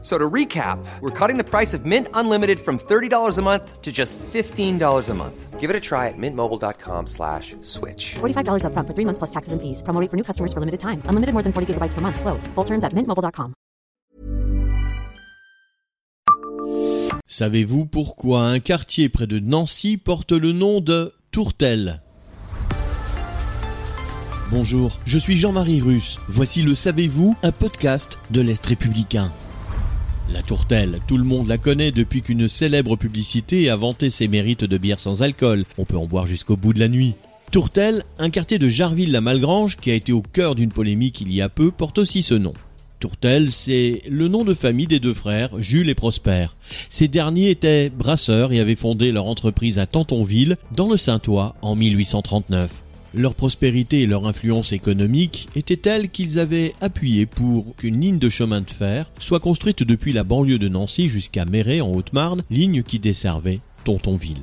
So to recap, we're cutting the price of Mint Unlimited from $30 a month to just $15 a month. Give it a try at mintmobile.com slash switch. $45 upfront for three months plus taxes and fees. Promo rate for new customers for limited time. Unlimited more than 40 gigabytes per month. Slows. Full terms at mintmobile.com. Savez-vous pourquoi un quartier près de Nancy porte le nom de Tourtel? Bonjour, je suis Jean-Marie Russe. Voici le Savez-vous, un podcast de l'Est républicain. La tourtelle, tout le monde la connaît depuis qu'une célèbre publicité a vanté ses mérites de bière sans alcool. On peut en boire jusqu'au bout de la nuit. Tourtel, un quartier de Jarville-la-Malgrange qui a été au cœur d'une polémique il y a peu, porte aussi ce nom. Tourtel, c'est le nom de famille des deux frères, Jules et Prosper. Ces derniers étaient brasseurs et avaient fondé leur entreprise à Tantonville, dans le Saint-Ouen, en 1839. Leur prospérité et leur influence économique étaient telles qu'ils avaient appuyé pour qu'une ligne de chemin de fer soit construite depuis la banlieue de Nancy jusqu'à Méret en Haute-Marne, ligne qui desservait Tontonville.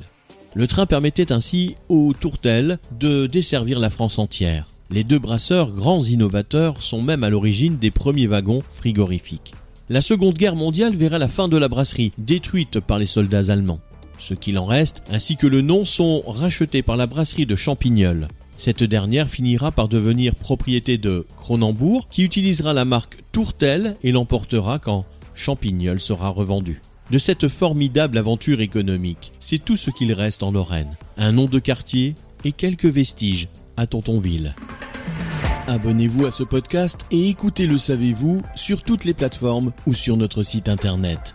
Le train permettait ainsi aux tourtelles de desservir la France entière. Les deux brasseurs, grands innovateurs, sont même à l'origine des premiers wagons frigorifiques. La Seconde Guerre mondiale verra la fin de la brasserie, détruite par les soldats allemands. Ce qu'il en reste, ainsi que le nom, sont rachetés par la brasserie de Champignol. Cette dernière finira par devenir propriété de Cronenbourg, qui utilisera la marque Tourtel et l'emportera quand Champignol sera revendu. De cette formidable aventure économique, c'est tout ce qu'il reste en Lorraine. Un nom de quartier et quelques vestiges à Tontonville. Abonnez-vous à ce podcast et écoutez Le Savez-vous sur toutes les plateformes ou sur notre site internet.